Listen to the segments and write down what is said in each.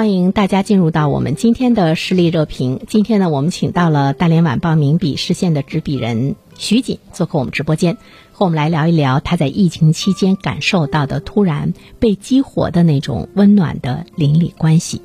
欢迎大家进入到我们今天的实力热评。今天呢，我们请到了大连晚报名笔视线的执笔人徐锦做客我们直播间，和我们来聊一聊他在疫情期间感受到的突然被激活的那种温暖的邻里关系。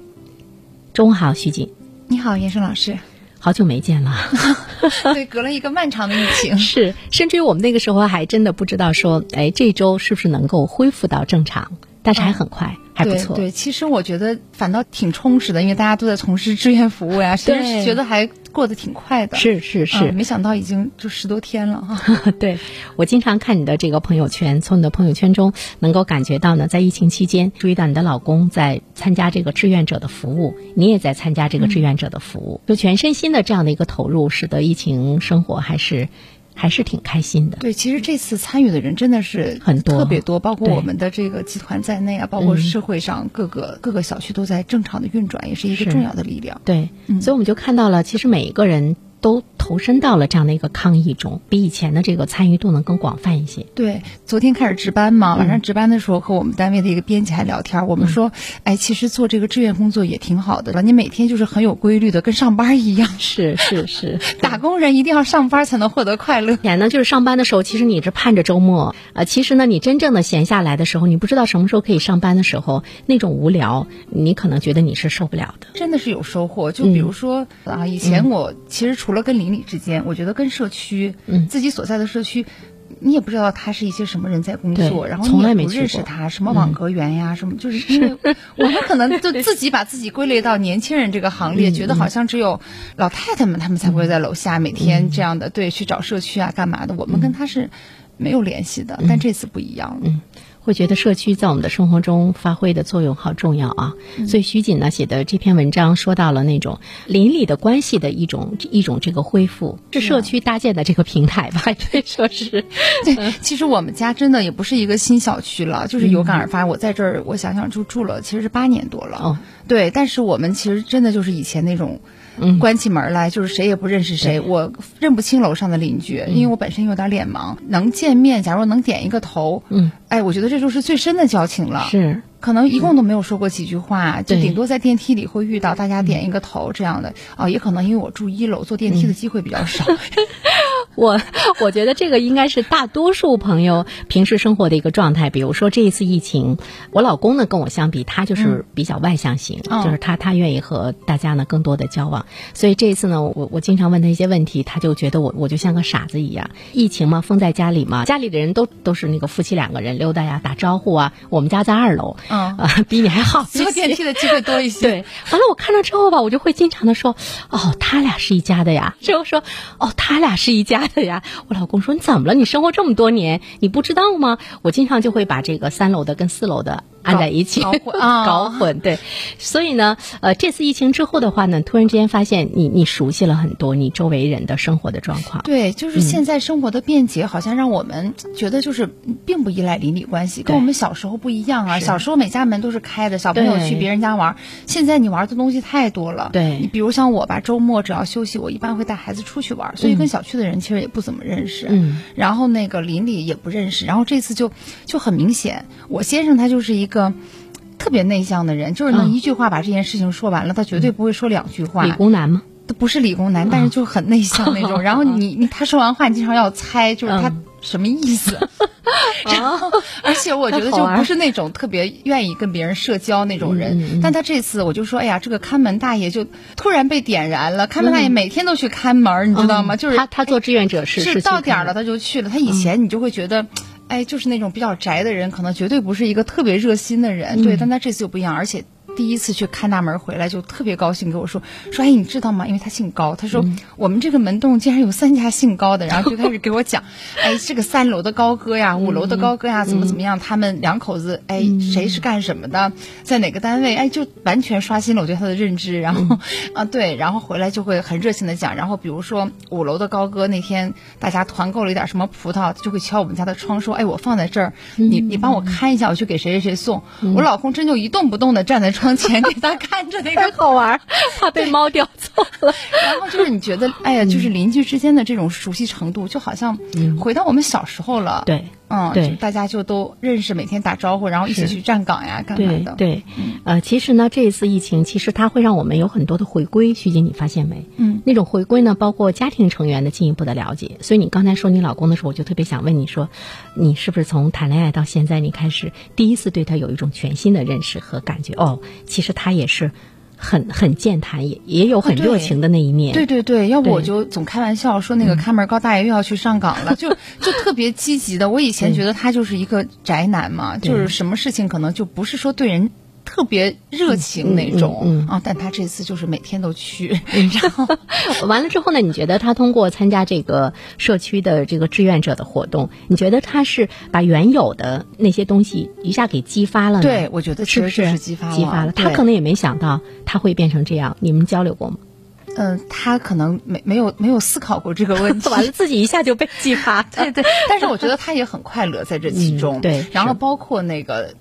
中午好，徐锦。你好，严生老师。好久没见了。对，隔了一个漫长的疫情。是，甚至于我们那个时候还真的不知道说，哎，这周是不是能够恢复到正常？但是还很快。还不错，对，其实我觉得反倒挺充实的，因为大家都在从事志愿服务呀，其实觉得还过得挺快的。是是是，没想到已经就十多天了哈。对，我经常看你的这个朋友圈，从你的朋友圈中能够感觉到呢，在疫情期间，注意到你的老公在参加这个志愿者的服务，你也在参加这个志愿者的服务，就全身心的这样的一个投入，使得疫情生活还是。还是挺开心的。对，其实这次参与的人真的是很多，特别多，包括我们的这个集团在内啊，包括社会上各个各个小区都在正常的运转，也是一个重要的力量。对，所以我们就看到了，其实每一个人。都投身到了这样的一个抗疫中，比以前的这个参与度能更广泛一些。对，昨天开始值班嘛，晚上值班的时候和我们单位的一个编辑还聊天，我们说，哎，其实做这个志愿工作也挺好的了，你每天就是很有规律的，跟上班一样。是是是，打工人一定要上班才能获得快乐。以前呢，就是上班的时候，其实你是盼着周末，呃，其实呢，你真正的闲下来的时候，你不知道什么时候可以上班的时候，那种无聊，你可能觉得你是受不了的。真的是有收获，就比如说啊，以前我其实除了跟邻里之间。我觉得跟社区，嗯，自己所在的社区，你也不知道他是一些什么人在工作，然后你也不认识他，什么网格员呀，什么，就是因为我们可能就 自己把自己归类到年轻人这个行列，觉得好像只有老太太们他们才会在楼下每天这样的对去找社区啊干嘛的，我们跟他是没有联系的，但这次不一样了。会觉得社区在我们的生活中发挥的作用好重要啊，所以徐锦呢写的这篇文章说到了那种邻里的关系的一种一种这个恢复，是社区搭建的这个平台吧？可以说是。对，其实我们家真的也不是一个新小区了，就是有感而发。我在这儿，我想想就住了，其实是八年多了。哦，对，但是我们其实真的就是以前那种。关起门来就是谁也不认识谁，我认不清楼上的邻居，因为我本身有点脸盲。能见面，假如能点一个头，嗯，哎，我觉得这就是最深的交情了。是，可能一共都没有说过几句话，就顶多在电梯里会遇到，大家点一个头这样的。哦，也可能因为我住一楼，坐电梯的机会比较少。我我觉得这个应该是大多数朋友平时生活的一个状态。比如说这一次疫情，我老公呢跟我相比，他就是比较外向型，就是他他愿意和大家呢更多的交往。所以这一次呢，我我经常问他一些问题，他就觉得我我就像个傻子一样。疫情嘛，封在家里嘛，家里的人都都是那个夫妻两个人溜达呀、打招呼啊。我们家在二楼，啊，比你还好，坐电梯的机会多一些。对，完了我看到之后吧，我就会经常的说，哦，他俩是一家的呀。之后说，哦，他俩是一家。对呀，我老公说你怎么了？你生活这么多年，你不知道吗？我经常就会把这个三楼的跟四楼的。按在一起 搞混，对，所以呢，呃，这次疫情之后的话呢，突然之间发现你你熟悉了很多你周围人的生活的状况。对，就是现在生活的便捷，好像让我们觉得就是并不依赖邻里关系，跟我们小时候不一样啊。小时候每家门都是开的，小朋友去别人家玩，现在你玩的东西太多了。对，你比如像我吧，周末只要休息，我一般会带孩子出去玩，所以跟小区的人其实也不怎么认识。嗯，然后那个邻里也不认识，然后这次就就很明显，我先生他就是一个。特别内向的人，就是能一句话把这件事情说完了，他绝对不会说两句话。理工男吗？他不是理工男，但是就很内向那种。然后你你他说完话，你经常要猜，就是他什么意思。然后，而且我觉得就不是那种特别愿意跟别人社交那种人。但他这次我就说，哎呀，这个看门大爷就突然被点燃了。看门大爷每天都去看门，你知道吗？就是他他做志愿者是是到点了他就去了。他以前你就会觉得。哎，就是那种比较宅的人，可能绝对不是一个特别热心的人，对。但他这次就不一样，而且第一次去看大门回来就特别高兴，跟我说说哎，你知道吗？因为他姓高，他说我们这个门洞竟然有三家姓高的，然后就开始给我讲，哎，这个三楼的高哥呀，五楼的高哥呀，怎么怎么样，他们两口子，哎，谁是干什么的，在哪个单位，哎，就完全刷新了我对他的认知。然后 啊，对，然后回来就会很热情的讲。然后比如说五楼的高哥那天大家团购了一点什么葡萄，就会敲我们家的窗说，哎，我放在这儿，你你帮我看一下，我去给谁谁谁送。我老公真就一动不动的站在窗前给他看着那个好玩，怕被猫叼走了。然后就是你觉得，哎呀，就是邻居之间的这种熟悉程度，就好像回到我们小时候了。对。嗯，对，大家就都认识，每天打招呼，然后一起去站岗呀，干嘛的？对，呃，其实呢，这一次疫情，其实它会让我们有很多的回归。徐姐，你发现没？嗯，那种回归呢，包括家庭成员的进一步的了解。所以你刚才说你老公的时候，我就特别想问你说，你是不是从谈恋爱到现在，你开始第一次对他有一种全新的认识和感觉？哦，其实他也是。很很健谈，也也有很热情的那一面。对对对，要不我就总开玩笑说那个看门高大爷又要去上岗了，就 就特别积极的。我以前觉得他就是一个宅男嘛，就是什么事情可能就不是说对人。特别热情那种啊，但他这次就是每天都去，然后 完了之后呢？你觉得他通过参加这个社区的这个志愿者的活动，你觉得他是把原有的那些东西一下给激发了？对，我觉得是不是激发激发了？他可能也没想到他会变成这样。你们交流过吗？嗯，他可能没没有没有思考过这个问题，完了自己一下就被激发。对对，但是我觉得他也很快乐在这其中。对，然后包括那个。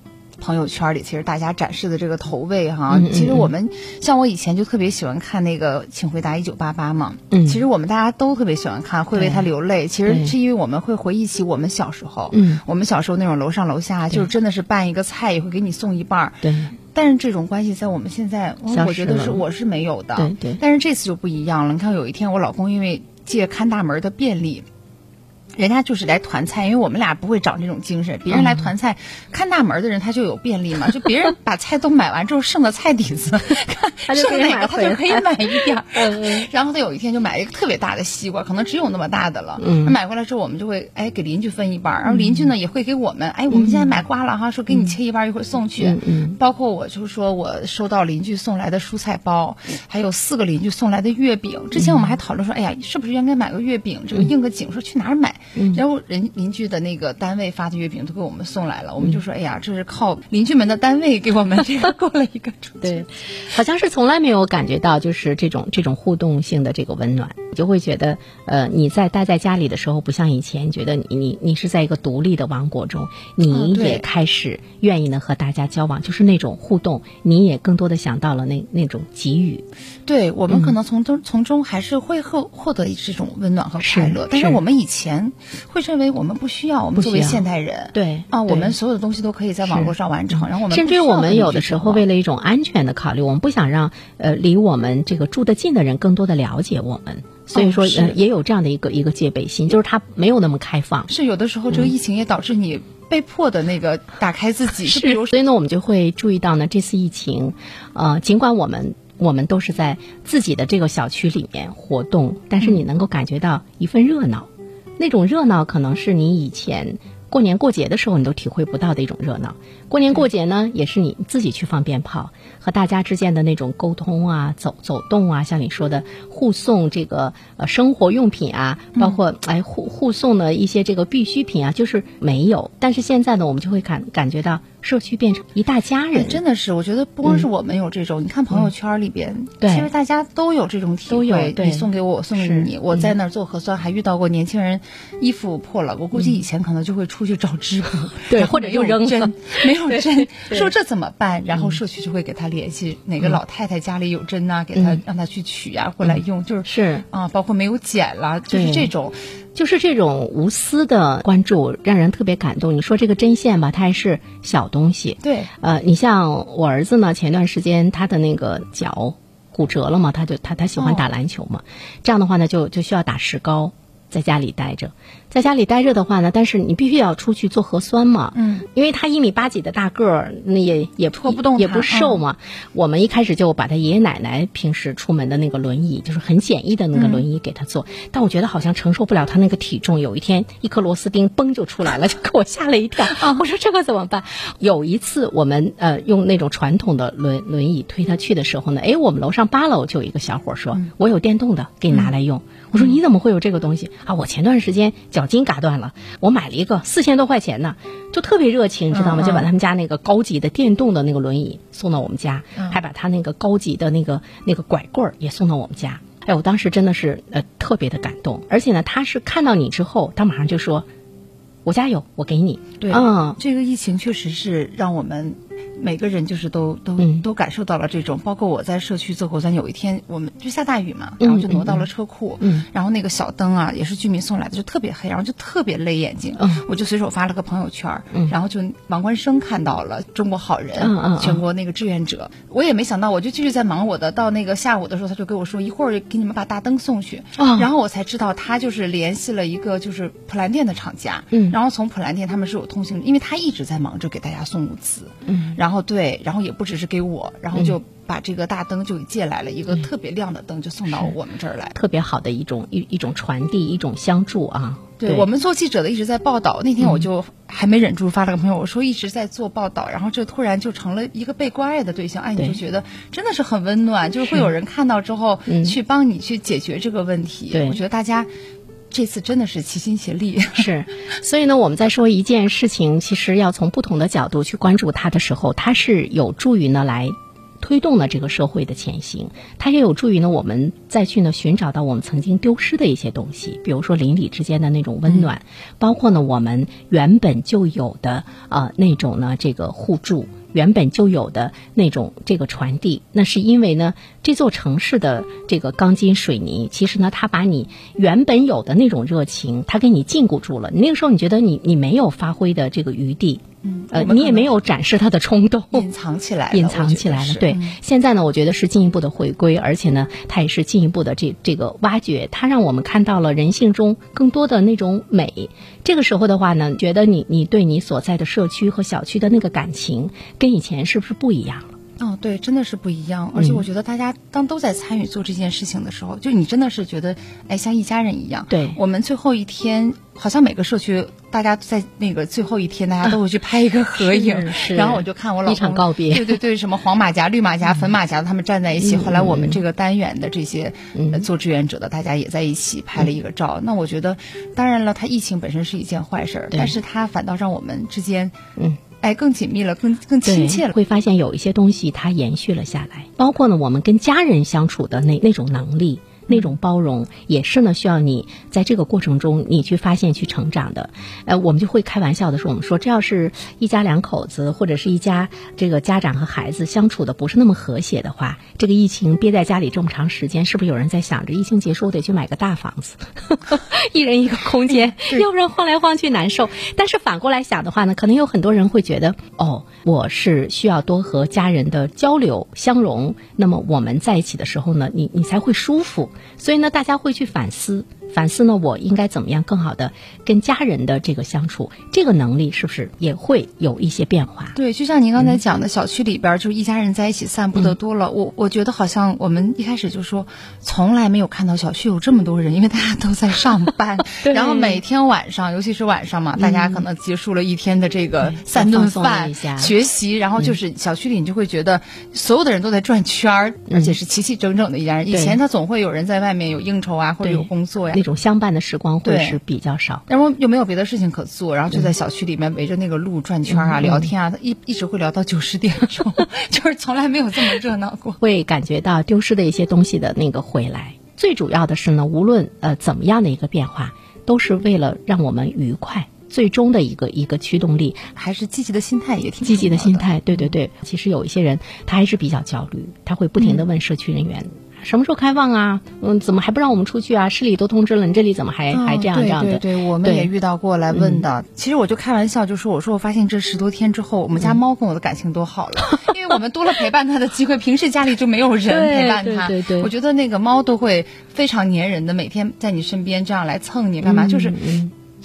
朋友圈里，其实大家展示的这个投喂哈，其实我们像我以前就特别喜欢看那个《请回答一九八八》嘛。嗯，其实我们大家都特别喜欢看，会为他流泪。其实是因为我们会回忆起我们小时候，嗯，我们小时候那种楼上楼下，就是真的是拌一个菜也会给你送一半儿。对。但是这种关系在我们现在，我觉得是我是没有的。对对。但是这次就不一样了。你看，有一天我老公因为借看大门的便利。人家就是来团菜，因为我们俩不会长这种精神。别人来团菜，看大门的人他就有便利嘛，就别人把菜都买完之后剩的菜底子，剩哪个他就可以买一点儿。然后他有一天就买一个特别大的西瓜，可能只有那么大的了。嗯买回来之后，我们就会哎给邻居分一半，然后邻居呢也会给我们哎我们现在买瓜了哈，说给你切一半，一会儿送去。包括我就说我收到邻居送来的蔬菜包，还有四个邻居送来的月饼。之前我们还讨论说，哎呀，是不是应该买个月饼，这个应个景，说去哪儿买？然后人邻居的那个单位发的月饼都给我们送来了，我们就说：“哎呀，这是靠邻居们的单位给我们这个过了一个春对，好像是从来没有感觉到就是这种这种互动性的这个温暖，你就会觉得，呃，你在待在家里的时候，不像以前觉得你你你是在一个独立的王国中，你也开始愿意呢和大家交往，就是那种互动，你也更多的想到了那那种给予。对我们可能从中从中还是会获获得这种温暖和快乐，但是我们以前。会认为我们不需要，我们作为现代人，对啊，我们所有的东西都可以在网络上完成。然后我们甚至我们有的时候为了一种安全的考虑，我们不想让呃离我们这个住得近的人更多的了解我们，所以说呃也有这样的一个一个戒备心，就是他没有那么开放。是有的时候这个疫情也导致你被迫的那个打开自己，是比如所以呢，我们就会注意到呢，这次疫情，呃，尽管我们我们都是在自己的这个小区里面活动，但是你能够感觉到一份热闹。那种热闹，可能是你以前过年过节的时候你都体会不到的一种热闹。过年过节呢，也是你自己去放鞭炮，和大家之间的那种沟通啊、走走动啊，像你说的互送这个呃生活用品啊，包括哎互互送的一些这个必需品啊，就是没有。但是现在呢，我们就会感感觉到。社区变成一大家人，真的是，我觉得不光是我们有这种，你看朋友圈里边，其实大家都有这种体会。你送给我，我送给你。我在那儿做核酸，还遇到过年轻人衣服破了，我估计以前可能就会出去找织布，对，或者又扔针，没有针，说这怎么办？然后社区就会给他联系哪个老太太家里有针呐，给他让他去取呀，过来用。就是。是啊，包括没有剪了，就是这种。就是这种无私的关注，让人特别感动。你说这个针线吧，它还是小东西。对，呃，你像我儿子呢，前段时间他的那个脚骨折了嘛，他就他他喜欢打篮球嘛，这样的话呢，就就需要打石膏。在家里待着，在家里待着的话呢，但是你必须要出去做核酸嘛。嗯，因为他一米八几的大个儿，那也也拖不动，也不瘦嘛。我们一开始就把他爷爷奶奶平时出门的那个轮椅，就是很简易的那个轮椅给他坐。但我觉得好像承受不了他那个体重，有一天一颗螺丝钉嘣就出来了，就给我吓了一跳。我说这可怎么办？有一次我们呃用那种传统的轮轮椅推他去的时候呢，哎，我们楼上八楼就有一个小伙说：“我有电动的，给你拿来用。”我说你怎么会有这个东西啊？我前段时间脚筋嘎断了，我买了一个四千多块钱呢，就特别热情，你知道吗？就把他们家那个高级的电动的那个轮椅送到我们家，还把他那个高级的那个那个拐棍儿也送到我们家。哎，我当时真的是呃特别的感动，而且呢，他是看到你之后，他马上就说：“我家有，我给你。”对，嗯，这个疫情确实是让我们。每个人就是都都都感受到了这种，包括我在社区做核酸，有一天我们就下大雨嘛，然后就挪到了车库，然后那个小灯啊也是居民送来的，就特别黑，然后就特别累眼睛，我就随手发了个朋友圈，然后就王冠生看到了中国好人，全国那个志愿者，我也没想到，我就继续在忙我的，到那个下午的时候，他就跟我说一会儿给你们把大灯送去，然后我才知道他就是联系了一个就是普兰店的厂家，然后从普兰店他们是有通行，因为他一直在忙着给大家送物资，然后对，然后也不只是给我，然后就把这个大灯就借来了一个特别亮的灯，就送到我们这儿来，特别好的一种一一种传递，一种相助啊。对我们做记者的一直在报道，那天我就还没忍住发了个朋友，我说一直在做报道，然后这突然就成了一个被关爱的对象，哎，你就觉得真的是很温暖，就是会有人看到之后去帮你去解决这个问题。我觉得大家。这次真的是齐心协力，是，所以呢，我们在说一件事情，其实要从不同的角度去关注它的时候，它是有助于呢来推动了这个社会的前行，它也有助于呢我们再去呢寻找到我们曾经丢失的一些东西，比如说邻里之间的那种温暖，包括呢我们原本就有的呃那种呢这个互助。原本就有的那种这个传递，那是因为呢，这座城市的这个钢筋水泥，其实呢，它把你原本有的那种热情，它给你禁锢住了。那个时候，你觉得你你没有发挥的这个余地。嗯，呃，你也没有展示他的冲动，隐藏起来，隐藏起来了。对，现在呢，我觉得是进一步的回归，而且呢，它也是进一步的这这个挖掘，它让我们看到了人性中更多的那种美。这个时候的话呢，觉得你你对你所在的社区和小区的那个感情，跟以前是不是不一样了？哦，对，真的是不一样。而且我觉得大家当都在参与做这件事情的时候，就你真的是觉得，哎，像一家人一样。对，我们最后一天，好像每个社区，大家在那个最后一天，大家都会去拍一个合影。是。然后我就看我老公。一场告别。对对对，什么黄马甲、绿马甲、粉马甲，他们站在一起。后来我们这个单元的这些做志愿者的，大家也在一起拍了一个照。那我觉得，当然了，它疫情本身是一件坏事儿，但是它反倒让我们之间，嗯。哎，更紧密了，更更亲切了。会发现有一些东西它延续了下来，包括呢，我们跟家人相处的那那种能力。那种包容也是呢，需要你在这个过程中你去发现、去成长的。呃，我们就会开玩笑的说，我们说这要是一家两口子或者是一家这个家长和孩子相处的不是那么和谐的话，这个疫情憋在家里这么长时间，是不是有人在想着疫情结束我得去买个大房子，一人一个空间，要不然晃来晃去难受。但是反过来想的话呢，可能有很多人会觉得，哦，我是需要多和家人的交流相融，那么我们在一起的时候呢，你你才会舒服。所以呢，大家会去反思。反思呢，我应该怎么样更好的跟家人的这个相处？这个能力是不是也会有一些变化？对，就像您刚才讲的，小区里边就是一家人在一起散步的多了。我我觉得好像我们一开始就说，从来没有看到小区有这么多人，因为大家都在上班。然后每天晚上，尤其是晚上嘛，大家可能结束了一天的这个三顿饭、学习，然后就是小区里你就会觉得所有的人都在转圈儿，而且是齐齐整整的一家人。以前他总会有人在外面有应酬啊，或者有工作呀。这种相伴的时光会是比较少，然后又没有别的事情可做，然后就在小区里面围着那个路转圈啊，聊天啊，一一直会聊到九十 点钟，就是从来没有这么热闹过。会感觉到丢失的一些东西的那个回来。最主要的是呢，无论呃怎么样的一个变化，都是为了让我们愉快。最终的一个一个驱动力，还是积极的心态也挺积极的心态。对对对，其实有一些人他还是比较焦虑，他会不停的问社区人员。什么时候开放啊？嗯，怎么还不让我们出去啊？市里都通知了，你这里怎么还还这样这样的？对对，我们也遇到过来问的。其实我就开玩笑就说，我说我发现这十多天之后，我们家猫跟我的感情都好了，因为我们多了陪伴它的机会。平时家里就没有人 陪伴它，对对。我觉得那个猫都会非常粘人的，每天在你身边这样来蹭你干嘛？就是。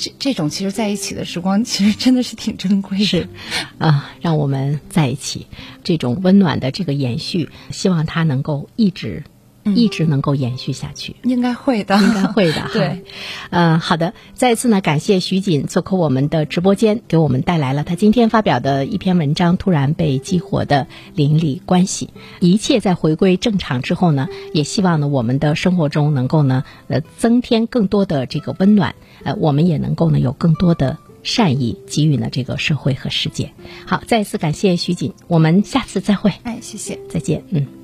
这这种其实在一起的时光，其实真的是挺珍贵的。是，啊，让我们在一起，这种温暖的这个延续，希望它能够一直。一直能够延续下去，应该会的，应该会的。对，嗯，好的。再次呢，感谢徐锦做客我们的直播间，给我们带来了他今天发表的一篇文章《突然被激活的邻里关系》。一切在回归正常之后呢，也希望呢，我们的生活中能够呢，呃，增添更多的这个温暖，呃，我们也能够呢，有更多的善意给予呢这个社会和世界。好，再一次感谢徐锦，我们下次再会。哎，谢谢，再见，嗯。